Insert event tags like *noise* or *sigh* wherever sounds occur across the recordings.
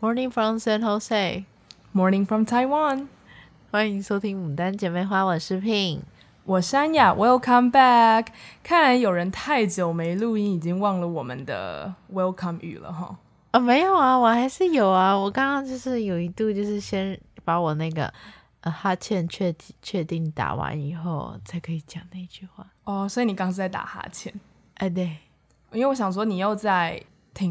Morning from San Jose. Morning from Taiwan. 欢迎收听《牡丹姐妹花》，我是 Pin，我是安雅。Welcome back。看来有人太久没录音，已经忘了我们的 Welcome 语了哈。啊、哦，没有啊，我还是有啊。我刚刚就是有一度，就是先把我那个呃哈欠确确定打完以后，才可以讲那句话。哦，所以你刚刚是在打哈欠？哎，对，因为我想说你又在。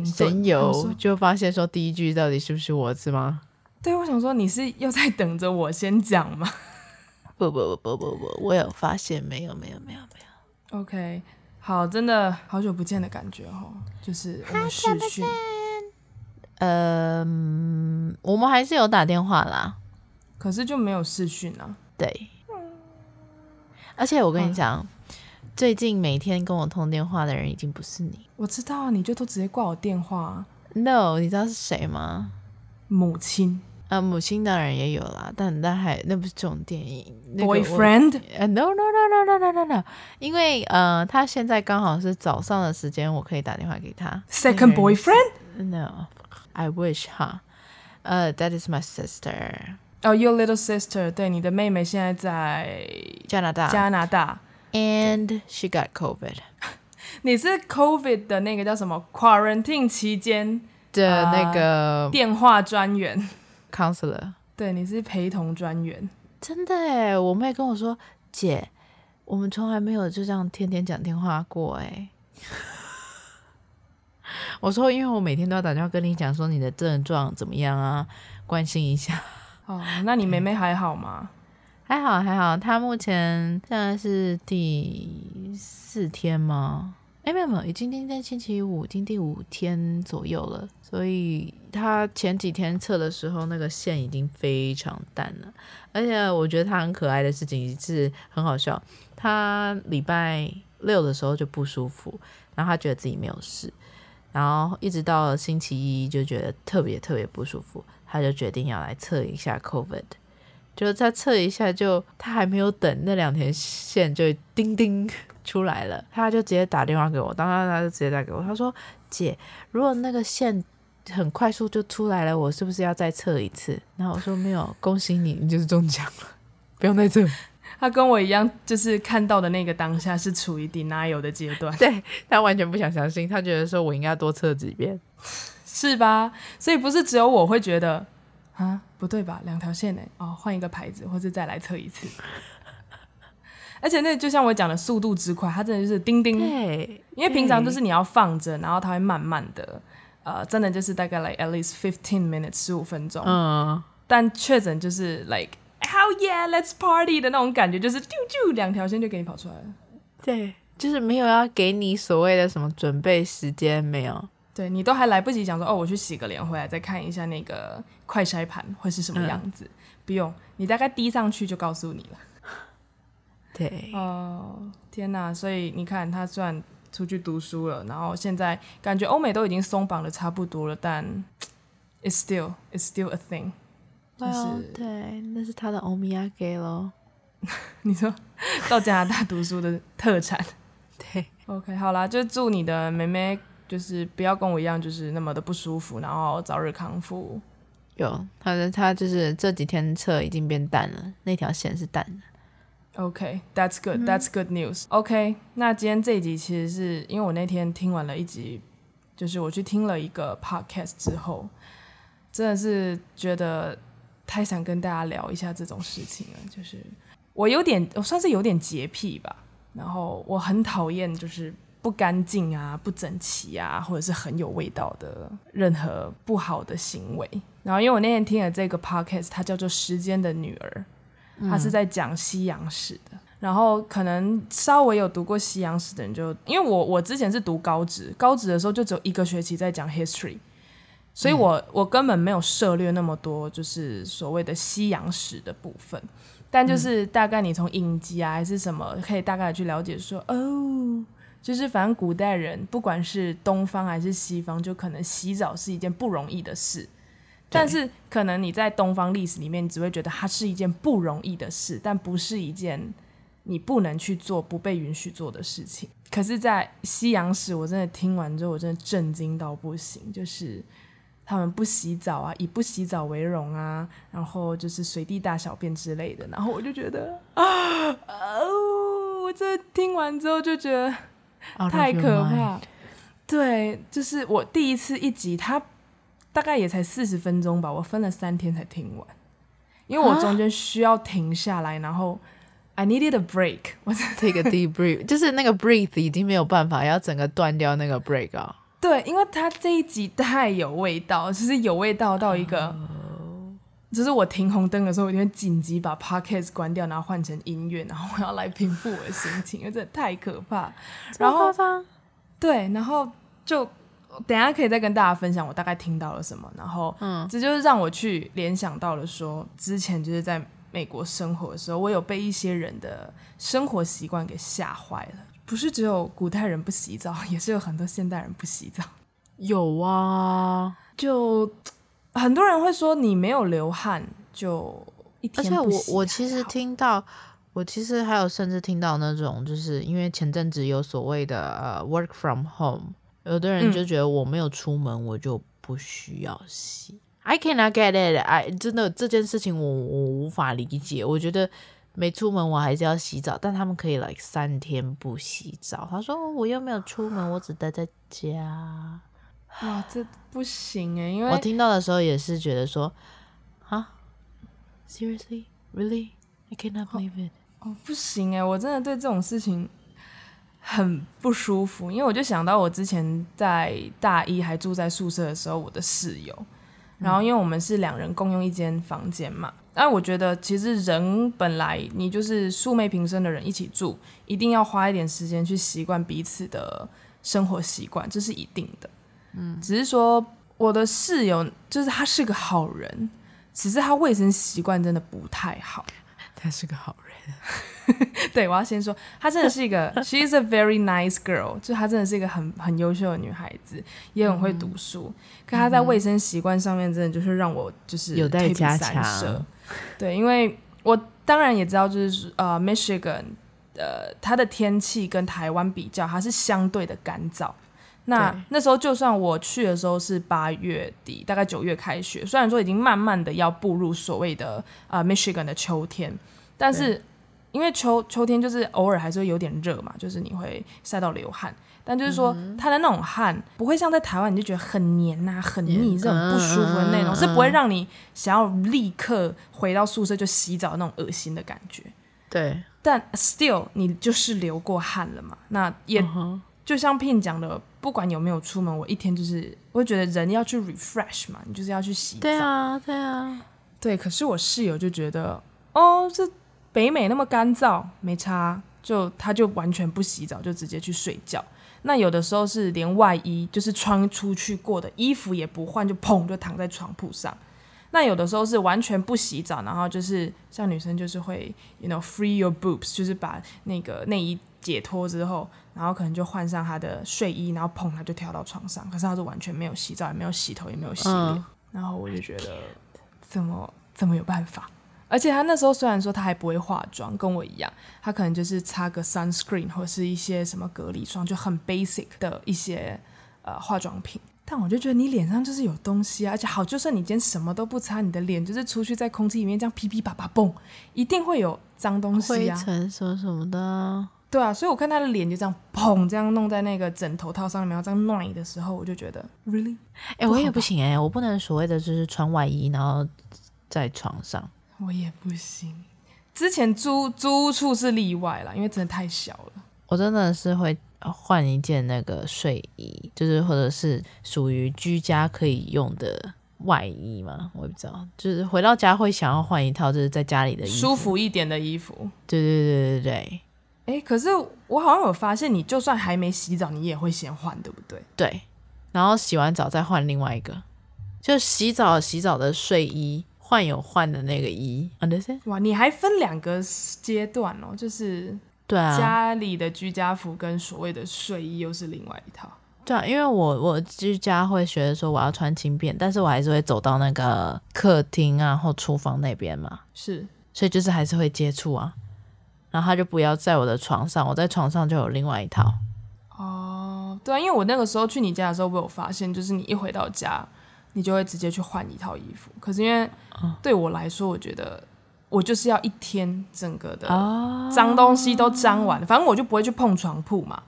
神游就发现说第一句到底是不是我是吗？对，我想说你是又在等着我先讲吗？*laughs* 不不不不不不，我有发现没有没有没有没有。OK，好，真的好久不见的感觉哦，就是我们视讯。嗯、呃，我们还是有打电话啦，可是就没有视讯啊。对，而且我跟你讲。啊最近每天跟我通电话的人已经不是你，我知道啊，你就都直接挂我电话。No，你知道是谁吗？母亲。呃，母亲当然也有啦，但但还那不是重点。Boyfriend？呃，No，No，No，No，No，No，No，No 因为呃，他现在刚好是早上的时间，我可以打电话给他。Second boyfriend？No，I wish 哈。呃，That is my sister。Oh, your little sister。对，你的妹妹现在在加拿大。加拿大。And she got COVID。*laughs* 你是 COVID 的那个叫什么？Quarantine 期间的那个、呃、电话专员，counselor。对，你是陪同专员。真的哎，我妹跟我说，姐，我们从来没有就这样天天讲电话过哎。*laughs* 我说，因为我每天都要打电话跟你讲说你的症状怎么样啊，关心一下。哦，那你妹妹还好吗？还好还好，他目前现在是第四天吗？哎，没有没有，已经今天星期五，已经第五天左右了。所以他前几天测的时候，那个线已经非常淡了。而且我觉得他很可爱的事情是很好笑。他礼拜六的时候就不舒服，然后他觉得自己没有事，然后一直到星期一就觉得特别特别不舒服，他就决定要来测一下 COVID。就再测一下就，就他还没有等那两条线就叮叮出来了，他就直接打电话给我，当时他就直接打给我，他说：“姐，如果那个线很快速就出来了，我是不是要再测一次？”然后我说：“没有，恭喜你，你就是中奖了，不用再测。*laughs* ”他跟我一样，就是看到的那个当下是处于 denial 的阶段，*laughs* 对，他完全不想相信，他觉得说我应该多测几遍，是吧？所以不是只有我会觉得。啊，不对吧？两条线呢？哦，换一个牌子，或者再来测一次。*laughs* 而且那就像我讲的速度之快，它真的就是叮叮。对，因为平常就是你要放着，然后它会慢慢的，呃，真的就是大概 like at least fifteen minutes 十五分钟。嗯。但确诊就是 like how yeah let's party 的那种感觉，就是啾啾两条线就给你跑出来了。对，就是没有要给你所谓的什么准备时间，没有。对，你都还来不及讲说哦，我去洗个脸回来再看一下那个快筛盘会是什么样子，嗯、不用，你大概滴上去就告诉你了。*laughs* 对，哦，天哪！所以你看，他虽然出去读书了，然后现在感觉欧美都已经松绑的差不多了，但 it's still it's still a thing。就是、well, 对，那是他的欧米亚给喽。*laughs* 你说到加拿大读书的特产。*laughs* 对，OK，好啦，就祝你的妹妹。就是不要跟我一样，就是那么的不舒服，然后早日康复。有他的，他就是这几天测已经变淡了，那条线是淡的。OK，that's good，that's good news。OK，那今天这一集其实是因为我那天听完了一集，就是我去听了一个 podcast 之后，真的是觉得太想跟大家聊一下这种事情了。就是我有点，我算是有点洁癖吧，然后我很讨厌就是。不干净啊，不整齐啊，或者是很有味道的任何不好的行为。然后，因为我那天听了这个 podcast，它叫做《时间的女儿》，它是在讲西洋史的。嗯、然后，可能稍微有读过西洋史的人就，就因为我我之前是读高职，高职的时候就只有一个学期在讲 history，所以我、嗯、我根本没有涉猎那么多，就是所谓的西洋史的部分。但就是大概你从影集啊还是什么，可以大概去了解说，哦。就是反正古代人不管是东方还是西方，就可能洗澡是一件不容易的事。但是可能你在东方历史里面，你只会觉得它是一件不容易的事，但不是一件你不能去做、不被允许做的事情。可是，在西洋史，我真的听完之后，我真的震惊到不行。就是他们不洗澡啊，以不洗澡为荣啊，然后就是随地大小便之类的。然后我就觉得啊，哦，我这听完之后就觉得太可怕。对，就是我第一次一集，它大概也才四十分钟吧，我分了三天才听完，因为我中间需要停下来，然后。I needed a break. *laughs* 我 take a deep breath，就是那个 breathe 已经没有办法，要整个断掉那个 break 啊。对，因为它这一集太有味道，就是有味道到一个，oh. 就是我停红灯的时候，我就会紧急把 podcast 关掉，然后换成音乐，然后我要来平复我的心情，因为真的太可怕。然后，对，然后就等下可以再跟大家分享我大概听到了什么，然后，嗯，这就是让我去联想到了说，之前就是在。美国生活的时候，我有被一些人的生活习惯给吓坏了。不是只有古代人不洗澡，也是有很多现代人不洗澡。有啊，就很多人会说你没有流汗就一天。而且我我其实听到，我其实还有甚至听到那种，就是因为前阵子有所谓的呃 work from home，有的人就觉得我没有出门，我就不需要洗。I cannot get it. I 真的这件事情我我无法理解。我觉得没出门我还是要洗澡，但他们可以来、like、三天不洗澡。他说我又没有出门，我只待在家。哇，这不行诶，因为我听到的时候也是觉得说，啊，Seriously, really? I cannot believe it. 哦，不行诶，我真的对这种事情很不舒服，因为我就想到我之前在大一还住在宿舍的时候，我的室友。然后，因为我们是两人共用一间房间嘛，但我觉得其实人本来你就是素昧平生的人一起住，一定要花一点时间去习惯彼此的生活习惯，这是一定的。嗯，只是说我的室友就是他是个好人，只是他卫生习惯真的不太好。*laughs* 他是个好人。*laughs* 对，我要先说，她真的是一个，*laughs* she is a very nice girl，就她真的是一个很很优秀的女孩子，也很会读书。嗯、可她在卫生习惯上面，真的就是让我就是有待加强。对，因为我当然也知道，就是呃，Michigan，呃，它的天气跟台湾比较，它是相对的干燥。那那时候就算我去的时候是八月底，大概九月开学，虽然说已经慢慢的要步入所谓的呃 Michigan 的秋天，但是。因为秋秋天就是偶尔还是会有点热嘛，就是你会晒到流汗，但就是说它的那种汗不会像在台湾你就觉得很黏呐、啊、很腻、这种不舒服的那种，是不会让你想要立刻回到宿舍就洗澡那种恶心的感觉。对，但 still 你就是流过汗了嘛，那也就像 Pin 讲的，不管有没有出门，我一天就是我会觉得人要去 refresh 嘛，你就是要去洗澡。对啊，对啊，对。可是我室友就觉得，哦，这。北美那么干燥，没差，就他就完全不洗澡，就直接去睡觉。那有的时候是连外衣，就是穿出去过的衣服也不换，就砰就躺在床铺上。那有的时候是完全不洗澡，然后就是像女生就是会，you know free your boobs，就是把那个内衣解脱之后，然后可能就换上她的睡衣，然后砰她就跳到床上。可是她是完全没有洗澡，也没有洗头，也没有洗脸。嗯、然后我就觉得，怎么怎么有办法？而且她那时候虽然说她还不会化妆，跟我一样，她可能就是擦个 sunscreen 或是一些什么隔离霜，就很 basic 的一些呃化妆品。但我就觉得你脸上就是有东西啊，而且好，就算你今天什么都不擦，你的脸就是出去在空气里面这样噼噼啪啪蹦，一定会有脏东西啊，灰尘什么什么的。对啊，所以我看他的脸就这样砰这样弄在那个枕头套上面，然后这样暖的时候，我就觉得 really，哎、欸，我也不行哎、欸，我不能所谓的就是穿外衣然后在床上。我也不行，之前租租屋处是例外啦，因为真的太小了。我真的是会换一件那个睡衣，就是或者是属于居家可以用的外衣嘛，我也不知道，就是回到家会想要换一套，就是在家里的衣服，舒服一点的衣服。对对对对对。哎、欸，可是我好像有发现，你就算还没洗澡，你也会先换，对。不对？对，然后洗完澡再换另外一个，就洗澡洗澡的睡衣。换有换的那个衣，understand？哇，你还分两个阶段哦，就是对啊，家里的居家服跟所谓的睡衣又是另外一套。对啊，因为我我居家会学得说我要穿轻便，但是我还是会走到那个客厅啊或厨房那边嘛，是，所以就是还是会接触啊，然后他就不要在我的床上，我在床上就有另外一套。哦，对啊，因为我那个时候去你家的时候，我有发现，就是你一回到家。你就会直接去换一套衣服。可是因为对我来说，我觉得我就是要一天整个的脏东西都脏完，反正我就不会去碰床铺嘛。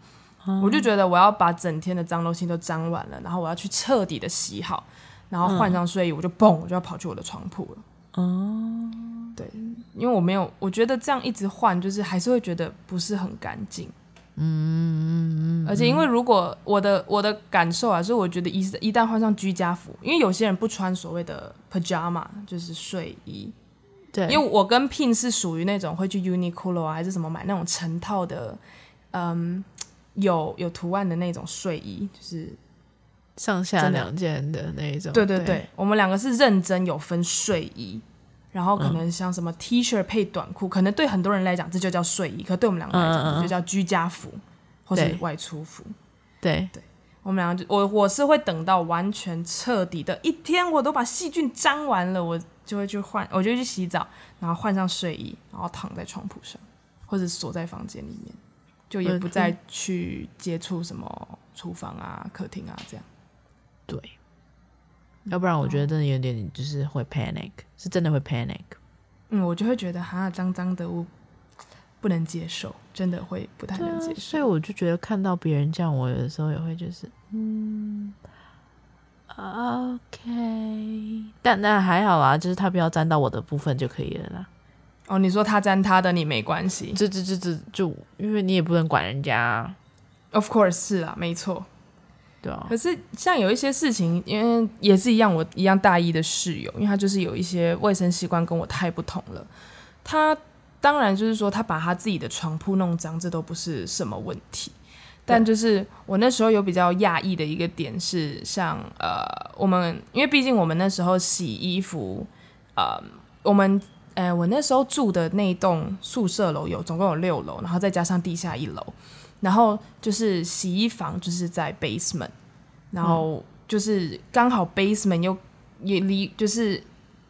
我就觉得我要把整天的脏东西都脏完了，然后我要去彻底的洗好，然后换上睡衣，我就蹦，我就要跑去我的床铺了。哦，对，因为我没有，我觉得这样一直换，就是还是会觉得不是很干净。嗯嗯嗯，而且因为如果我的我的感受啊，是我觉得一一旦换上居家服，因为有些人不穿所谓的 pajama，就是睡衣。对，因为我跟 Pin 是属于那种会去 Uniqlo 啊，还是什么买那种成套的，嗯，有有图案的那种睡衣，就是上下两件的那一种。对对对，对。我们两个是认真有分睡衣，然后可能像什么 T 恤配短裤，嗯，可能对很多人来讲这就叫睡衣，可对我们两个来讲就叫居家服，嗯，或者外出服。对。对，我们两个就我我是会等到完全彻底的一天，我都把细菌沾完了，我就会去换，我就去洗澡，然后换上睡衣，然后躺在床铺上，或者锁在房间里面，就也不再去接触什么厨房啊、客厅啊这样。对。要不然我觉得真的有点就是会 panic，是真的会 panic。嗯，我就会觉得哈脏脏的，我不能接受，真的会不太能接受。啊，所以我就觉得看到别人这样，我有的时候也会就是嗯，OK，但那还好啊，就是他不要沾到我的部分就可以了啦。哦，你说他沾他的，你没关系，这这这这就因为你也不能管人家。Of course 是啊，没错。对啊，可是像有一些事情，因为也是一样，我一样大一的室友，因为他就是有一些卫生习惯跟我太不同了。他当然就是说，他把他自己的床铺弄脏，这都不是什么问题。但就是我那时候有比较讶异的一个点是，像呃，我们因为毕竟我们那时候洗衣服，呃，我们呃，我那时候住的那栋宿舍楼有总共有六楼，然后再加上地下一楼。然后就是洗衣房就是在 basement，然后就是刚好 basement 又也离就是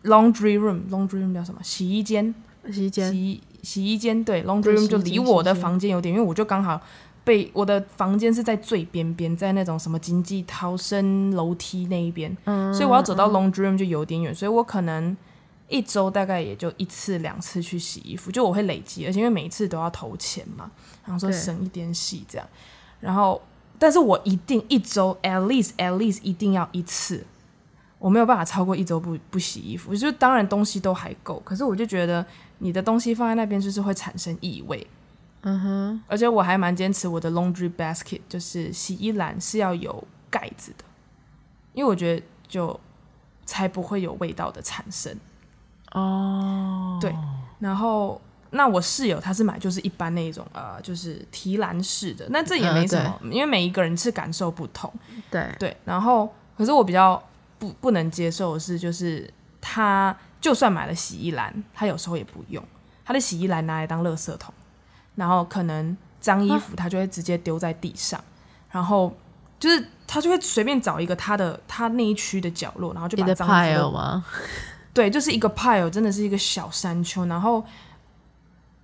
laundry room，laundry room 叫什么？洗衣间，洗衣间，洗洗衣间对，laundry room 就离我的房间有点，因为我就刚好被我的房间是在最边边，在那种什么经济逃生楼梯那一边，嗯，所以我要走到 laundry room 就有点远，所以我可能。一周大概也就一次两次去洗衣服，就我会累积，而且因为每一次都要投钱嘛，然后说省一点洗这样，然后但是我一定一周 at least at least 一定要一次，我没有办法超过一周不不洗衣服，就当然东西都还够，可是我就觉得你的东西放在那边就是会产生异味，嗯哼，而且我还蛮坚持我的 laundry basket 就是洗衣篮是要有盖子的，因为我觉得就才不会有味道的产生。哦、oh.，对，然后那我室友他是买就是一般那一种呃，就是提篮式的，那这也没什么，uh, 因为每一个人是感受不同，对对。然后可是我比较不不能接受的是，就是他就算买了洗衣篮，他有时候也不用，他的洗衣篮拿来当垃圾桶，然后可能脏衣服他就会直接丢在地上，然后就是他就会随便找一个他的他那一区的角落，然后就把脏衣服 *laughs* 对，就是一个 pile，真的是一个小山丘，然后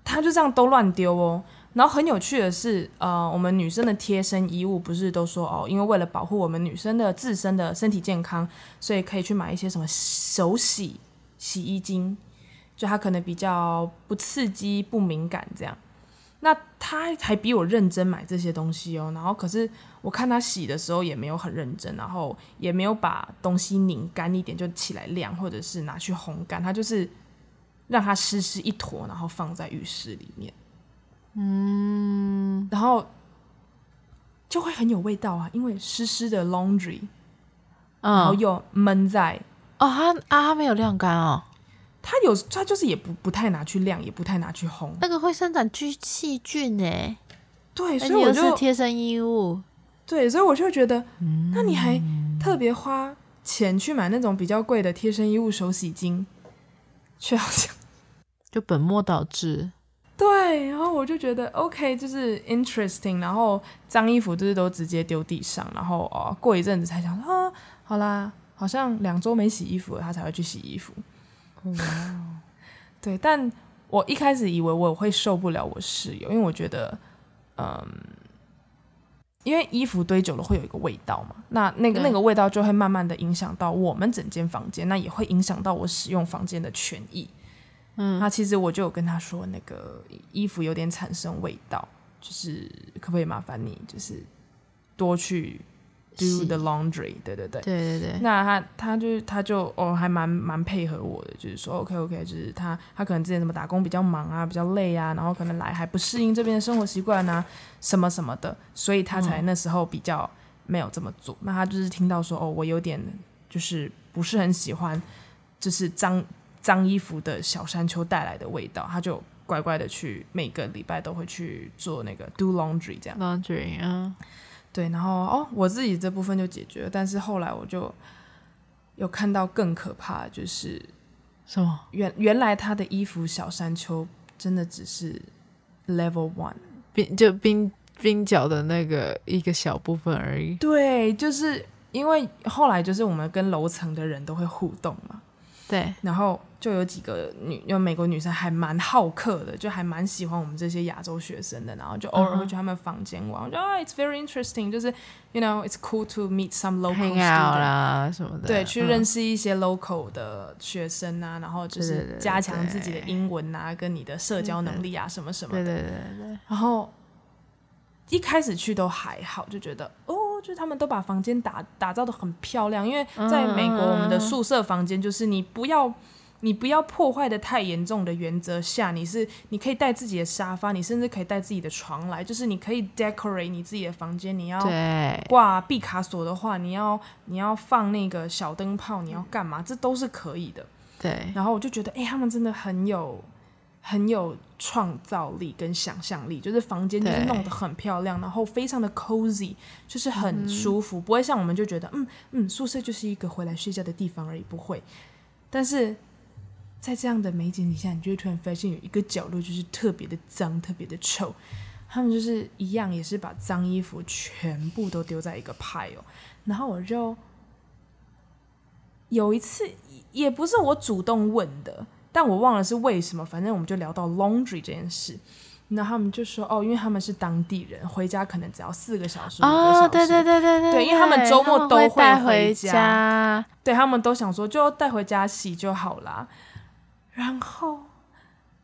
他就这样都乱丢哦。然后很有趣的是，呃，我们女生的贴身衣物不是都说哦，因为为了保护我们女生的自身的身体健康，所以可以去买一些什么手洗洗衣精，就它可能比较不刺激、不敏感这样。那他还比我认真买这些东西哦，然后可是我看他洗的时候也没有很认真，然后也没有把东西拧干一点就起来晾，或者是拿去烘干，他就是让它湿湿一坨，然后放在浴室里面，嗯，然后就会很有味道啊，因为湿湿的 laundry，然后又闷在，哦，它啊它没有晾干哦。它有，它就是也不不太拿去晾，也不太拿去烘。那个会生长菌细菌哎。对，所以我就贴身衣物。对，所以我就觉得，嗯、那你还特别花钱去买那种比较贵的贴身衣物手洗巾，却好像就本末倒置。对，然后我就觉得 OK，就是 interesting。然后脏衣服就是都直接丢地上，然后哦，过一阵子才想啊，好啦，好像两周没洗衣服了，他才会去洗衣服。哇、*laughs* 对，但我一开始以为我会受不了我室友，因为我觉得，嗯，因为衣服堆久了会有一个味道嘛，那那个那个味道就会慢慢的影响到我们整间房间，那也会影响到我使用房间的权益。嗯，那其实我就有跟他说，那个衣服有点产生味道，就是可不可以麻烦你，就是多去。Do the laundry，对对对，对对对。那他他就他就哦，还蛮蛮配合我的，就是说 OK OK，就是他他可能之前什么打工比较忙啊，比较累啊，然后可能来还不适应这边的生活习惯啊，什么什么的，所以他才那时候比较没有这么做。嗯、那他就是听到说哦，我有点就是不是很喜欢，就是脏脏衣服的小山丘带来的味道，他就乖乖的去每个礼拜都会去做那个 do laundry 这样。laundry 啊。对，然后哦，我自己这部分就解决了，但是后来我就有看到更可怕的，就是什么？原原来他的衣服小山丘真的只是 level one，冰就冰冰角的那个一个小部分而已。对，就是因为后来就是我们跟楼层的人都会互动嘛。对，然后就有几个女，有美国女生还蛮好客的，就还蛮喜欢我们这些亚洲学生的，然后就偶尔会去他们房间玩。Uh. 我觉得啊，it's very interesting，就是 you know it's cool to meet some local out 啦什么的，对，去认识一些 local 的学生啊，嗯、然后就是加强自己的英文啊，跟你的社交能力啊，什么什么的。对对对对。然后一开始去都还好，就觉得哦。就是他们都把房间打打造的很漂亮，因为在美国，我们的宿舍房间就是你不要你不要破坏的太严重的原则下，你是你可以带自己的沙发，你甚至可以带自己的床来，就是你可以 decorate 你自己的房间。你要挂毕卡索的话，你要你要放那个小灯泡，你要干嘛？这都是可以的。对。然后我就觉得，哎、欸，他们真的很有。很有创造力跟想象力，就是房间就是弄得很漂亮，然后非常的 cozy，就是很舒服，嗯、不会像我们就觉得，嗯嗯，宿舍就是一个回来睡觉的地方而已，不会。但是在这样的美景底下，你就会突然发现有一个角落就是特别的脏，特别的臭。他们就是一样，也是把脏衣服全部都丢在一个 pile，然后我就有一次，也不是我主动问的。但我忘了是为什么，反正我们就聊到 laundry 这件事，那他们就说哦，因为他们是当地人，回家可能只要四个小时、五个小时。哦，对对对对对，对，因为他们周末都会回家，他对他们都想说就带回家洗就好啦。然后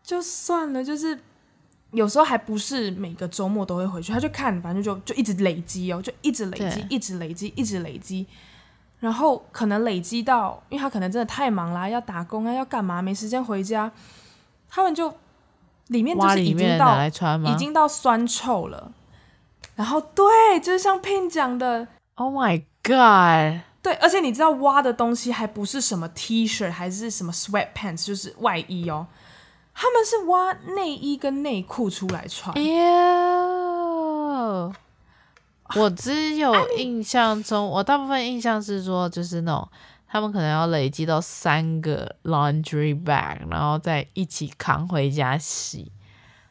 就算了，就是有时候还不是每个周末都会回去，他就看，反正就就一直累积哦，就一直累积，一直累积，一直累积。然后可能累积到，因为他可能真的太忙啦，要打工啊，要干嘛，没时间回家。他们就里面就是已经到已经到酸臭了。然后对，就是像 Pin 讲的，Oh my God！对，而且你知道挖的东西还不是什么 T 恤，还是什么 sweatpants，就是外衣哦。他们是挖内衣跟内裤出来穿。我只有 *laughs* 印象中，我大部分印象是说，就是那种他们可能要累积到三个 laundry bag，然后再一起扛回家洗。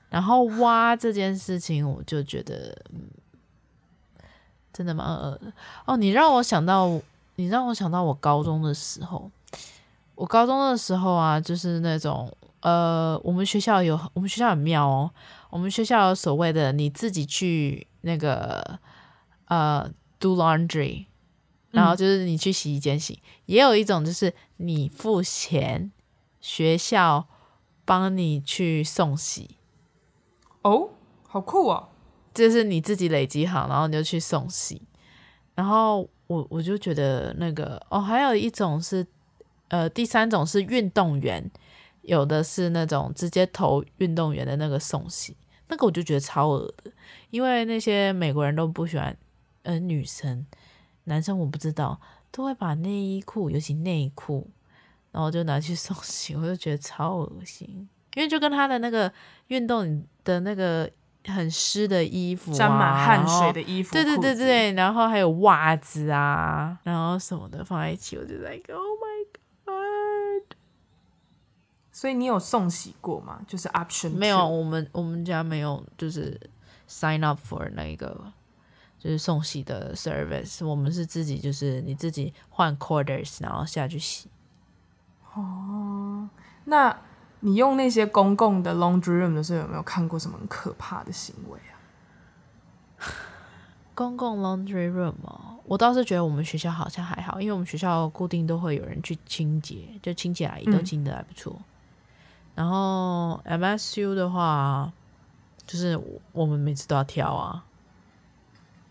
然后挖这件事情，我就觉得，嗯，真的蛮恶的。哦，你让我想到，你让我想到我高中的时候，我高中的时候啊，就是那种，呃，我们学校有，我们学校很妙哦，我们学校有所谓的你自己去那个。呃、uh，do laundry，然后就是你去洗衣间洗，嗯、也有一种就是你付钱，学校帮你去送洗。哦，好酷哦！就是你自己累积好，然后你就去送洗。然后我我就觉得那个哦，还有一种是呃，第三种是运动员，有的是那种直接投运动员的那个送洗，那个我就觉得超恶的，因为那些美国人都不喜欢。呃，女生、男生我不知道，都会把内衣裤，尤其内裤，然后就拿去送洗，我就觉得超恶心，因为就跟他的那个运动的那个很湿的衣服、啊，沾满汗水的衣服，对对对对，然后还有袜子啊，然后什么的放在一起，我就在 Oh my God！所以你有送洗过吗？就是 option 没有，我们我们家没有，就是 sign up for 那个。就是送洗的 service，我们是自己，就是你自己换 quarters，然后下去洗。哦，那你用那些公共的 laundry room 的时候，有没有看过什么很可怕的行为啊？*sighs* 公共 laundry room 哦，我倒是觉得我们学校好像还好，因为我们学校固定都会有人去清洁，就清洁阿姨都清的还不错。嗯、然后 MSU 的话，就是我们每次都要挑啊，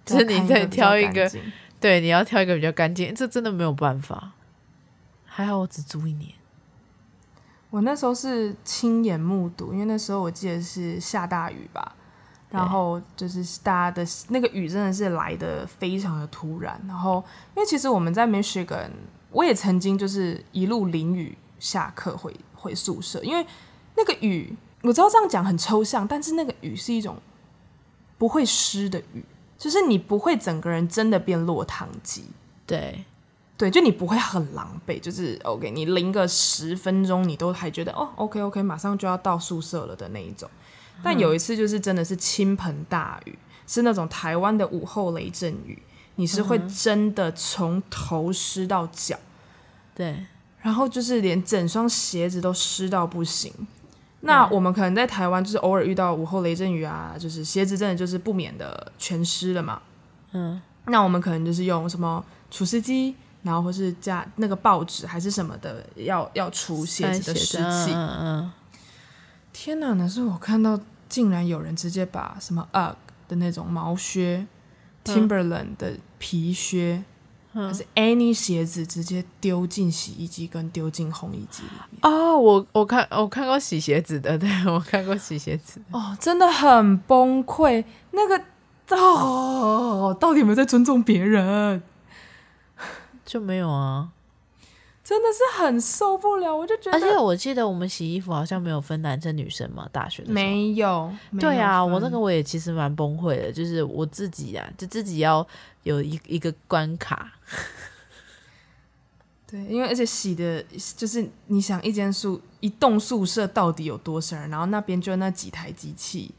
就是你再挑一个，对，你要挑一个比较干净，这真的没有办法。还好我只租一年。我那时候是亲眼目睹，因为那时候我记得是下大雨吧，然后就是大家的那个雨真的是来的非常的突然。然后因为其实我们在 Michigan，我也曾经就是一路淋雨下课回回宿舍，因为那个雨我知道这样讲很抽象，但是那个雨是一种不会湿的雨，就是你不会整个人真的变落汤鸡。对。对，就你不会很狼狈，就是 OK，你淋个十分钟，你都还觉得哦，OK OK，马上就要到宿舍了的那一种。但有一次就是真的是倾盆大雨，是那种台湾的午后雷阵雨，你是会真的从头湿到脚，对，然后就是连整双鞋子都湿到不行。那我们可能在台湾就是偶尔遇到午后雷阵雨啊，就是鞋子真的就是不免的全湿了嘛。嗯，那我们可能就是用什么除湿机。然后或是加那个报纸还是什么的，要要除鞋子的湿气。天哪！那是我看到，竟然有人直接把什么 UGG 的那种毛靴、嗯、Timberland 的皮靴，嗯、还是 any 鞋子，直接丢进洗衣机跟丢进烘衣机里面。哦，我我看我看过洗鞋子的，对，我看过洗鞋子。哦，真的很崩溃。那个哦，到底有没有在尊重别人？就没有啊，真的是很受不了，我就觉得。而且我记得我们洗衣服好像没有分男生女生嘛，大学的时候没有。对啊，我那个我也其实蛮崩溃的，就是我自己啊，就自己要有一一个关卡。*laughs* 对，因为而且洗的，就是你想一间宿一栋宿舍到底有多少人，然后那边就那几台机器，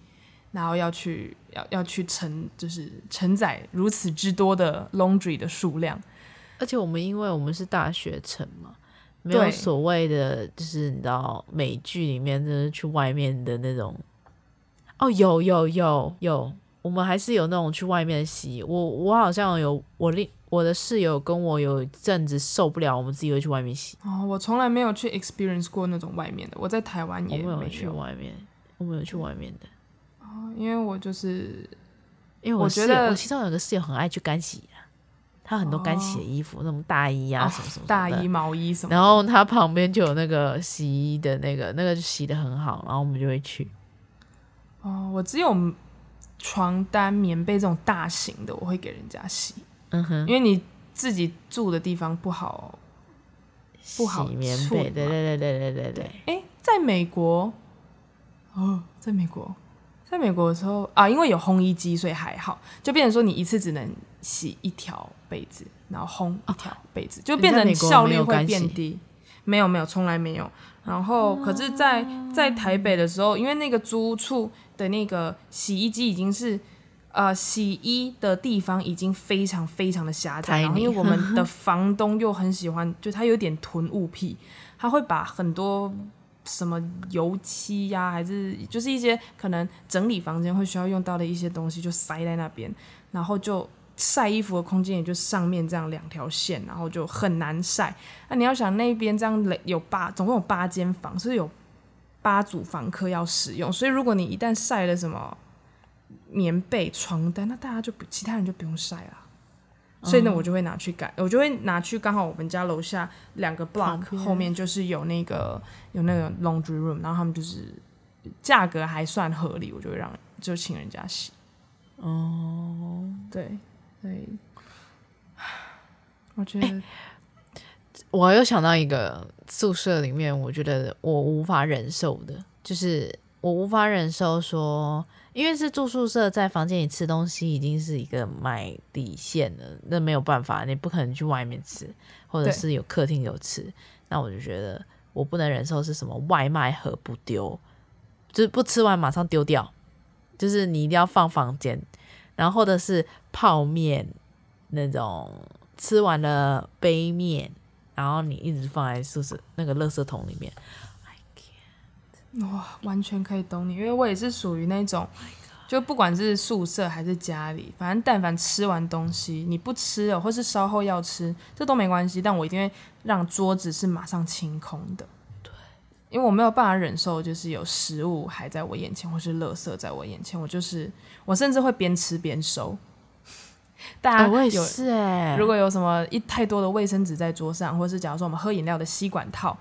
然后要去要要去承，就是承载如此之多的 laundry 的数量。而且我们因为我们是大学城嘛，没有所谓的，就是你知道美剧里面就是去外面的那种。哦，有有有有，我们还是有那种去外面洗。我我好像有我另我的室友跟我有一阵子受不了，我们自己会去外面洗。哦，我从来没有去 experience 过那种外面的。我在台湾也没有，没有去外面，我没有去外面的。哦，因为我就是因为我觉得我其中有个室友很爱去干洗。他很多干洗的衣服，哦、那种大衣啊，什么什么大衣、毛衣什么。然后他旁边就有那个洗衣的那个，那个就洗的很好，然后我们就会去。哦，我只有床单、棉被这种大型的，我会给人家洗。嗯哼，因为你自己住的地方不好，不好洗棉被。对对对对对对对。哎，在美国，哦，在美国。在美国的时候啊，因为有烘衣机，所以还好，就变成说你一次只能洗一条被子，然后烘一条被子，哦、就变成效率会变低。没有没有，从来没有。然后可是在，在在台北的时候，因为那个租屋处的那个洗衣机已经是呃洗衣的地方已经非常非常的狭窄，然后因为我们的房东又很喜欢，就他有点囤物癖，他会把很多。什么油漆呀、还是就是一些可能整理房间会需要用到的一些东西，就塞在那边，然后就晒衣服的空间也就上面这样两条线，然后就很难晒。那你要想那边这样有八，总共有八间房，所以有八组房客要使用，所以如果你一旦晒了什么棉被、床单，那大家就不，其他人就不用晒了。所以呢，我就会拿去改，我就会拿去刚好我们家楼下两个 block 后面就是有那个有那个 laundry room，然后他们就是价格还算合理，我就会让就请人家洗。哦，对所以，我觉得、欸、我又想到一个宿舍里面，我觉得我无法忍受的，就是我无法忍受说。因为是住宿舍，在房间里吃东西已经是一个买底线了，那没有办法，你不可能去外面吃，或者是有客厅有吃。那我就觉得我不能忍受是什么外卖盒不丢，就是不吃完马上丢掉，就是你一定要放房间，然后或者是泡面那种吃完了杯面，然后你一直放在宿舍那个垃圾桶里面。哇，完全可以懂你，因为我也是属于那种，就不管是宿舍还是家里，反正但凡吃完东西你不吃了，或是稍后要吃，这都没关系。但我一定会让桌子是马上清空的。对，因为我没有办法忍受，就是有食物还在我眼前，或是垃圾在我眼前，我就是我甚至会边吃边收。*laughs* 大家有、哦、是哎，如果有什么一太多的卫生纸在桌上，或是假如说我们喝饮料的吸管套。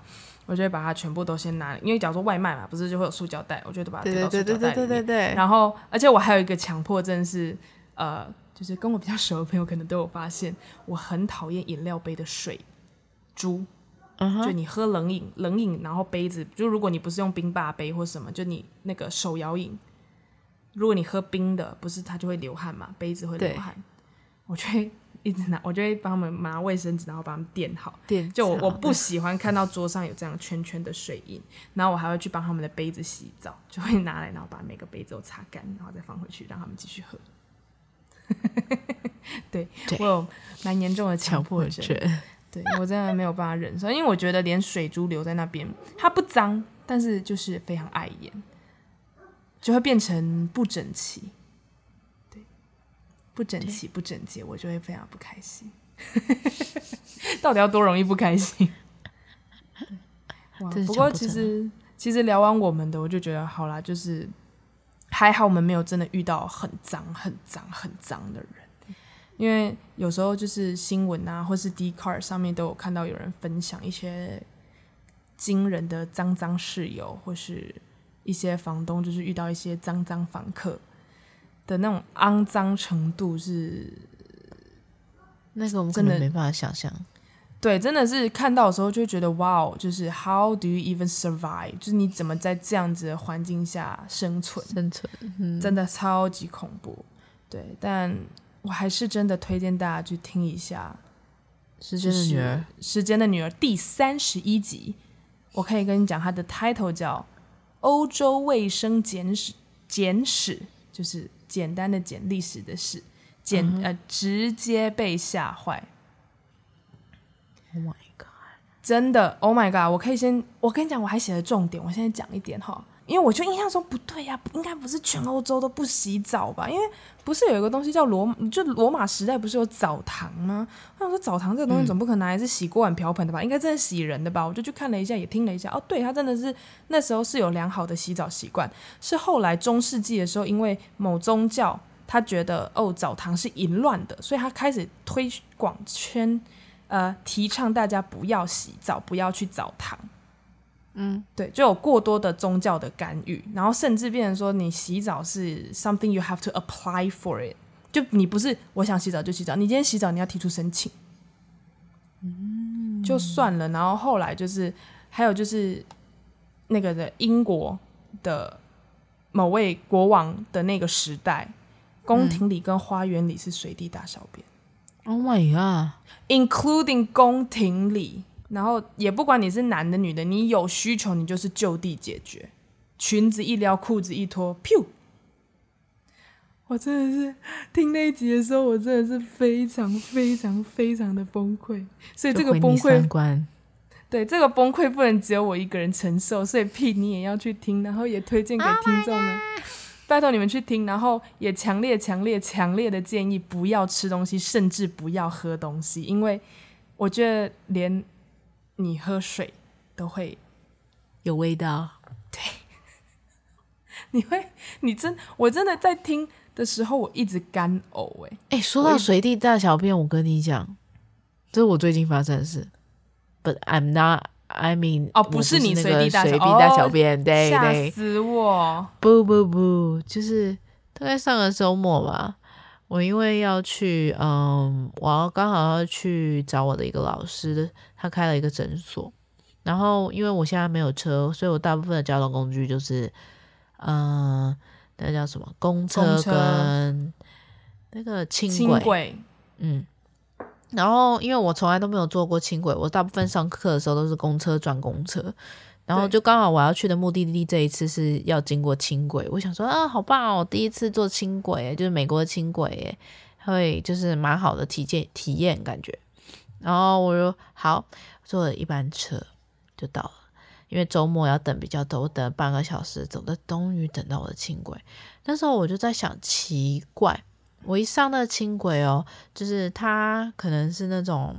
我就会把它全部都先拿，因为假如说外卖嘛，不是就会有塑胶袋，我就都把它丢到塑胶袋里面。对对对对对对。然后，而且我还有一个强迫症是，呃，就是跟我比较熟的朋友可能都有发现，我很讨厌饮料杯的水珠。就你喝冷饮，冷饮，然后杯子，就如果你不是用冰霸杯或什么，就你那个手摇饮，如果你喝冰的，不是它就会流汗嘛，杯子会流汗，我就会。一直拿，我就会帮他们拿卫生纸，然后把他们垫好。垫就我我不喜欢看到桌上有这样圈圈的水印，然后我还会去帮他们的杯子洗澡，就会拿来，然后把每个杯子都擦干，然后再放回去，让他们继续喝。*laughs* 对，对我有蛮严重的强迫症，对我真的没有办法忍受，因为我觉得连水珠留在那边，它不脏，但是就是非常碍眼，就会变成不整齐。不整齐、不整洁，我就会非常不开心。*laughs* 到底要多容易不开心？不过其实其实聊完我们的，我就觉得好啦，就是还好我们没有真的遇到很脏、很脏、很脏的人。因为有时候就是新闻啊，或是 Dcard 上面都有看到有人分享一些惊人的脏脏室友，或是一些房东就是遇到一些脏脏房客。的那种肮脏程度是，那个我们真的没办法想象。对，真的是看到的时候就觉得哇哦，就是 How do you even survive？就是你怎么在这样子的环境下生存？生存，嗯，真的超级恐怖。对，但我还是真的推荐大家去听一下《时间的女儿》。《时间的女儿》第三十一集，我可以跟你讲，它的 title 叫《欧洲卫生简史》，简史就是。简单的简历史的史，简、嗯、呃直接被吓坏。Oh my god！真的，Oh my god！我可以先，我跟你讲，我还写了重点，我现在讲一点哈，因为我就印象中不对呀、应该不是全欧洲都不洗澡吧？因为不是有一个东西叫罗，就罗马时代不是有澡堂吗？我想说澡堂这个东西总不可能还是洗锅碗瓢盆的吧？应该真的洗人的吧？我就去看了一下，也听了一下，哦，对，他真的是那时候是有良好的洗澡习惯，是后来中世纪的时候，因为某宗教他觉得哦澡堂是淫乱的，所以他开始推广圈。呃，提倡大家不要洗澡，不要去澡堂。嗯，对，就有过多的宗教的干预，然后甚至变成说，你洗澡是 something you have to apply for it，就你不是我想洗澡就洗澡，你今天洗澡你要提出申请。嗯，就算了。然后后来就是还有就是那个的英国的某位国王的那个时代，宫廷里跟花园里是随地大小便。Oh my god！Including 宫廷里，然后也不管你是男的女的，你有需求你就是就地解决。裙子一撩，裤子一脱，噗！我真的是听那一集的时候，我真的是非常非常非常的崩溃。所以这个崩溃，对这个崩溃不能只有我一个人承受，所以屁你也要去听，然后也推荐给听众们。Oh 拜托你们去听，然后也强烈、强烈、强烈的建议不要吃东西，甚至不要喝东西，因为我觉得连你喝水都会有味道。对，你会，你真，我真的在听的时候，我一直干呕。哎，哎，说到随地大小便，我跟你讲，这是我最近发生的事，But I'm not。I mean，哦，不是你随地大随地大小便，对对，吓死我！不不不，就是大概上个周末吧，我因为要去，嗯，我要刚好要去找我的一个老师，他开了一个诊所，然后因为我现在没有车，所以我大部分的交通工具就是，嗯，那叫什么公车跟那个轻轨，嗯。然后，因为我从来都没有坐过轻轨，我大部分上课的时候都是公车转公车。然后就刚好我要去的目的地这一次是要经过轻轨，我想说啊，好棒哦，第一次坐轻轨，就是美国的轻轨，会就是蛮好的体验体验感觉。然后我就好，坐了一班车就到了，因为周末要等比较多，我等了半个小时，走的终于等到我的轻轨。那时候我就在想，奇怪，我一上那轻轨哦，就是它可能是那种，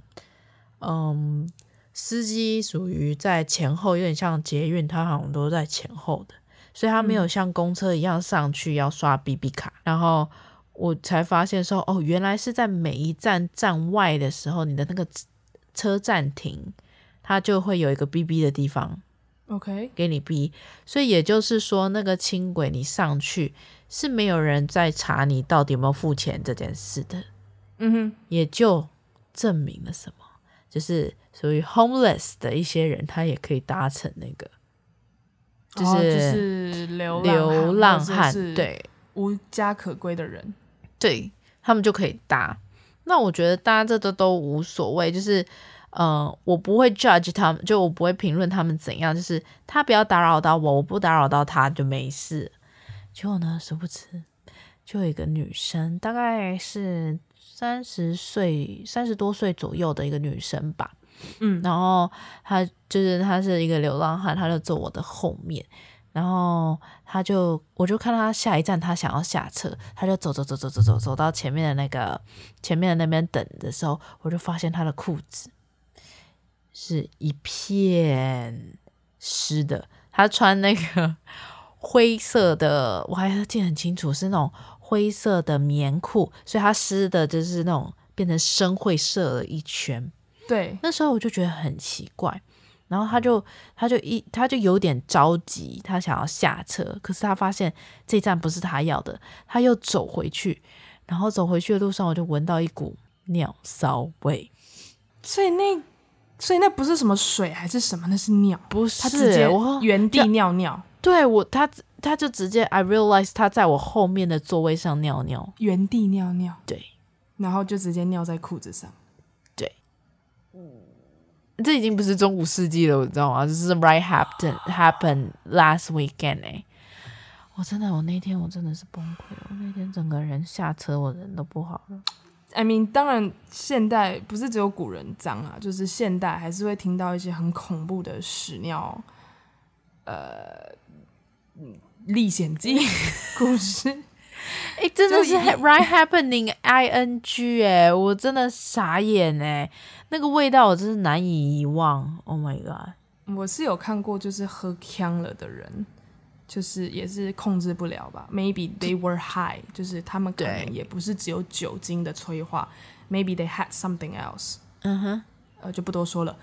嗯，司机属于在前后，有点像捷运，它好像都在前后的，所以它没有像公车一样上去要刷 BB 卡。然后我才发现说，哦，原来是在每一站站外的时候，你的那个车站停，它就会有一个 BB 的地方。OK，给你逼，所以也就是说，那个轻轨你上去是没有人在查你到底有没有付钱这件事的。嗯哼，也就证明了什么，就是属于 homeless 的一些人，他也可以搭乘那个，就是、哦就是、流流浪汉，对，无家可归的人，对他们就可以搭。那我觉得搭这都都无所谓，就是。嗯，我不会 judge 他们，就我不会评论他们怎样，就是他不要打扰到我，我不打扰到他就没事。结果呢，殊不知就有一个女生，大概是三十岁、三十多岁左右的一个女生吧，嗯，然后她就是她是一个流浪汉，她就坐我的后面，然后他就我就看他下一站他想要下车，他就走走走走走走走到前面的那个前面的那边等的时候，我就发现他的裤子。是一片湿的，他穿那个 *laughs* 灰色的，我还记得很清楚，是那种灰色的棉裤，所以他湿的就是那种变成深灰色了一圈。对，那时候我就觉得很奇怪，然后他就他就一他就有点着急，他想要下车，可是他发现这站不是他要的，他又走回去，然后走回去的路上，我就闻到一股尿骚味，所以那。所以那不是什么水还是什么，那是尿，不是，他直接原地尿尿。对我，他他就直接，I realize 他在我后面的座位上尿尿，原地尿尿。对，然后就直接尿在裤子上。对，这已经不是中古世纪了，你知道吗？这是 right happened happened last weekend 哎，我真的，我那天我真的是崩溃，我那天整个人下车，我人都不好了。I mean，当然，现代不是只有古人脏啊，就是现代还是会听到一些很恐怖的屎尿，呃，历险记 *laughs* 故事。哎、欸，真的是 right *laughs* happening ing 哎、欸，我真的傻眼哎、欸，那个味道我真是难以遗忘。Oh my god，我是有看过，就是喝呛了的人。就是也是控制不了吧？Maybe they were high，就是他们可能也不是只有酒精的催化，Maybe they had something else。嗯哼，呃，就不多说了。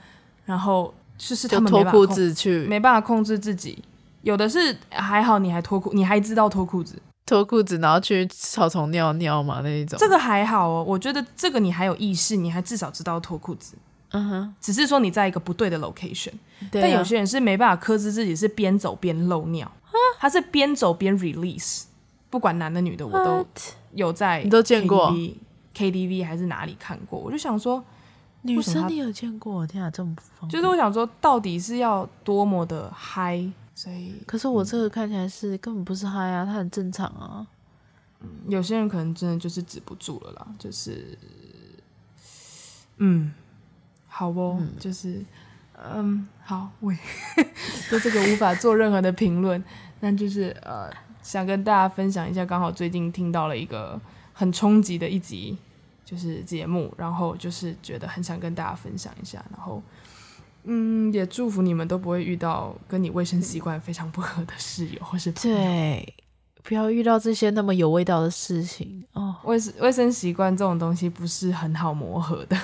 然后就是他们脱裤子去，没办法控制自己。有的是还好，你还脱裤，你还知道脱裤子，脱裤子然后去草丛尿尿嘛那一种。这个还好哦，我觉得这个你还有意识，你还至少知道脱裤子。嗯哼，只是说你在一个不对的 location。但有些人是没办法克制自己，是边走边漏尿。他是边走边 release，不管男的女的，我都有在 KTV, 你都见过 KTV 还是哪里看过。我就想说，女生你有见过？天啊，这么疯。就是我想说，到底是要多么的嗨？所以，可是我这个看起来是根本不是嗨啊，他很正常啊。嗯，有些人可能真的就是止不住了啦，就是，嗯，好哦，嗯、就是。嗯，好，喂，*laughs* 对这个无法做任何的评论，那就是呃，想跟大家分享一下，刚好最近听到了一个很冲击的一集，就是节目，然后就是觉得很想跟大家分享一下，然后嗯，也祝福你们都不会遇到跟你卫生习惯非常不合的室友或是朋友，对，不要遇到这些那么有味道的事情哦。卫生卫生习惯这种东西不是很好磨合的。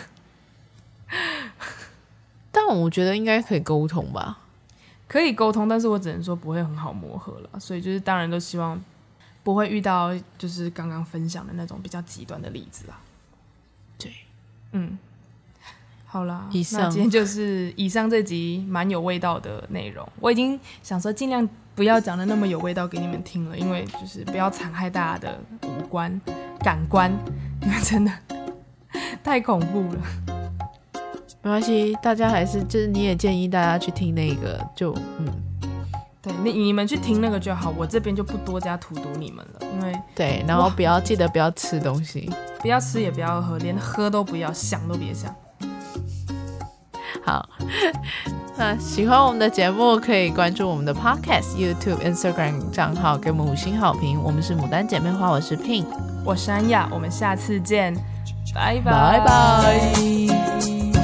*laughs* 但我觉得应该可以沟通吧，可以沟通，但是我只能说不会很好磨合了，所以就是当然都希望不会遇到就是刚刚分享的那种比较极端的例子啦。对，嗯，好啦，以上今天就是以上这集蛮有味道的内容，我已经想说尽量不要讲的那么有味道给你们听了，因为就是不要残害大家的五官感官，因为真的太恐怖了。没关系，大家还是就是你也建议大家去听那个，就嗯，对，你你们去听那个就好，我这边就不多加荼毒你们了，因为对，然后不要记得不要吃东西，不要吃也不要喝，连喝都不要，想都别想。好，*laughs* 那喜欢我们的节目，可以关注我们的 Podcast、YouTube、Instagram 账号，给我们五星好评。我们是牡丹姐妹花，我是 Pin，我是安雅，我们下次见，拜拜拜拜。